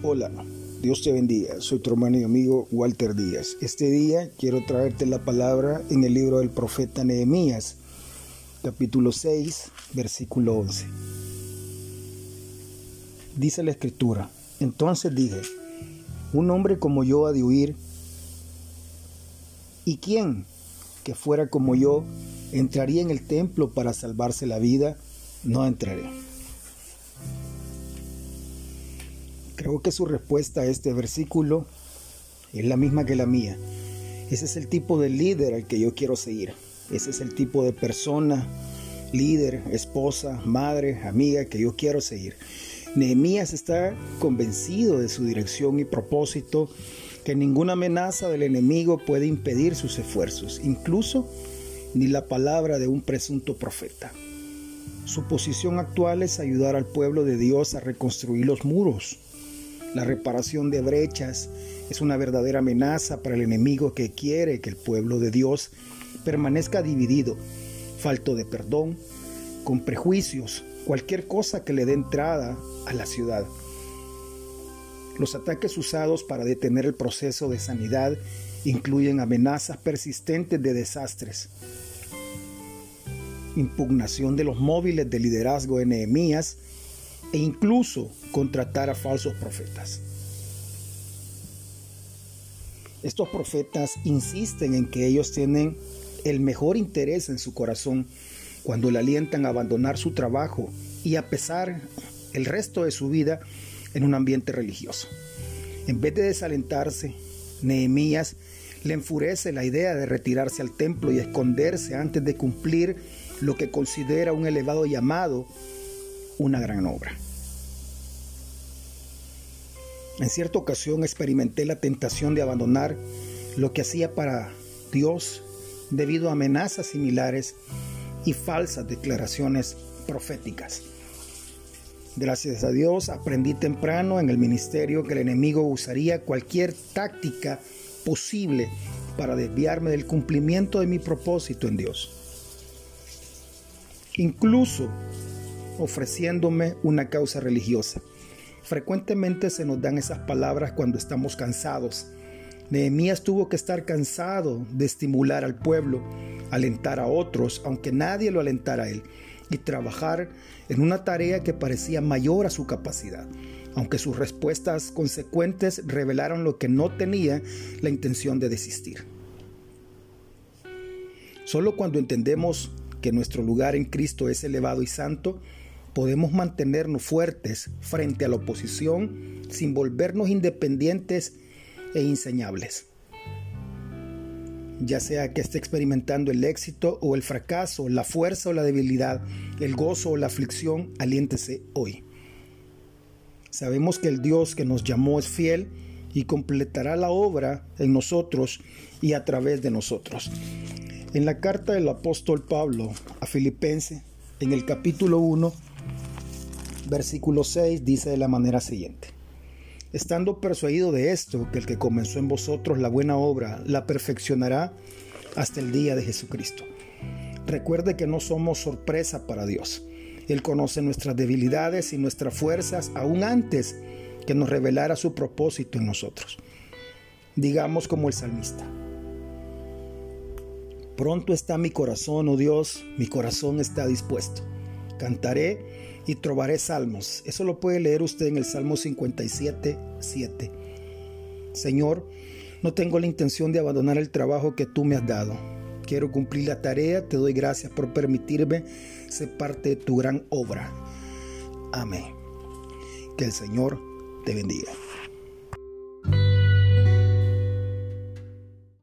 Hola, Dios te bendiga. Soy tu hermano y amigo Walter Díaz. Este día quiero traerte la palabra en el libro del profeta Nehemías, capítulo 6, versículo 11. Dice la escritura, entonces dije, un hombre como yo ha de huir, ¿y quién que fuera como yo entraría en el templo para salvarse la vida? No entraré. Creo que su respuesta a este versículo es la misma que la mía. Ese es el tipo de líder al que yo quiero seguir. Ese es el tipo de persona, líder, esposa, madre, amiga que yo quiero seguir. Nehemías está convencido de su dirección y propósito, que ninguna amenaza del enemigo puede impedir sus esfuerzos, incluso ni la palabra de un presunto profeta. Su posición actual es ayudar al pueblo de Dios a reconstruir los muros la reparación de brechas. Es una verdadera amenaza para el enemigo que quiere que el pueblo de Dios permanezca dividido, falto de perdón, con prejuicios, cualquier cosa que le dé entrada a la ciudad. Los ataques usados para detener el proceso de sanidad incluyen amenazas persistentes de desastres, impugnación de los móviles de liderazgo de Nehemías e incluso contratar a falsos profetas. Estos profetas insisten en que ellos tienen el mejor interés en su corazón cuando le alientan a abandonar su trabajo y a pesar el resto de su vida en un ambiente religioso. En vez de desalentarse, Nehemías le enfurece la idea de retirarse al templo y esconderse antes de cumplir lo que considera un elevado llamado una gran obra. En cierta ocasión experimenté la tentación de abandonar lo que hacía para Dios debido a amenazas similares y falsas declaraciones proféticas. Gracias a Dios aprendí temprano en el ministerio que el enemigo usaría cualquier táctica posible para desviarme del cumplimiento de mi propósito en Dios. Incluso ofreciéndome una causa religiosa. Frecuentemente se nos dan esas palabras cuando estamos cansados. Nehemías tuvo que estar cansado de estimular al pueblo, alentar a otros, aunque nadie lo alentara a él, y trabajar en una tarea que parecía mayor a su capacidad, aunque sus respuestas consecuentes revelaron lo que no tenía la intención de desistir. Solo cuando entendemos que nuestro lugar en Cristo es elevado y santo, podemos mantenernos fuertes frente a la oposición sin volvernos independientes e inseñables. Ya sea que esté experimentando el éxito o el fracaso, la fuerza o la debilidad, el gozo o la aflicción, aliéntese hoy. Sabemos que el Dios que nos llamó es fiel y completará la obra en nosotros y a través de nosotros. En la carta del apóstol Pablo a Filipenses, en el capítulo 1, versículo 6 dice de la manera siguiente. Estando persuadido de esto, que el que comenzó en vosotros la buena obra la perfeccionará hasta el día de Jesucristo. Recuerde que no somos sorpresa para Dios. Él conoce nuestras debilidades y nuestras fuerzas aún antes que nos revelara su propósito en nosotros. Digamos como el salmista. Pronto está mi corazón, oh Dios, mi corazón está dispuesto. Cantaré y trobaré salmos. Eso lo puede leer usted en el Salmo 57, 7. Señor, no tengo la intención de abandonar el trabajo que tú me has dado. Quiero cumplir la tarea. Te doy gracias por permitirme ser parte de tu gran obra. Amén. Que el Señor te bendiga.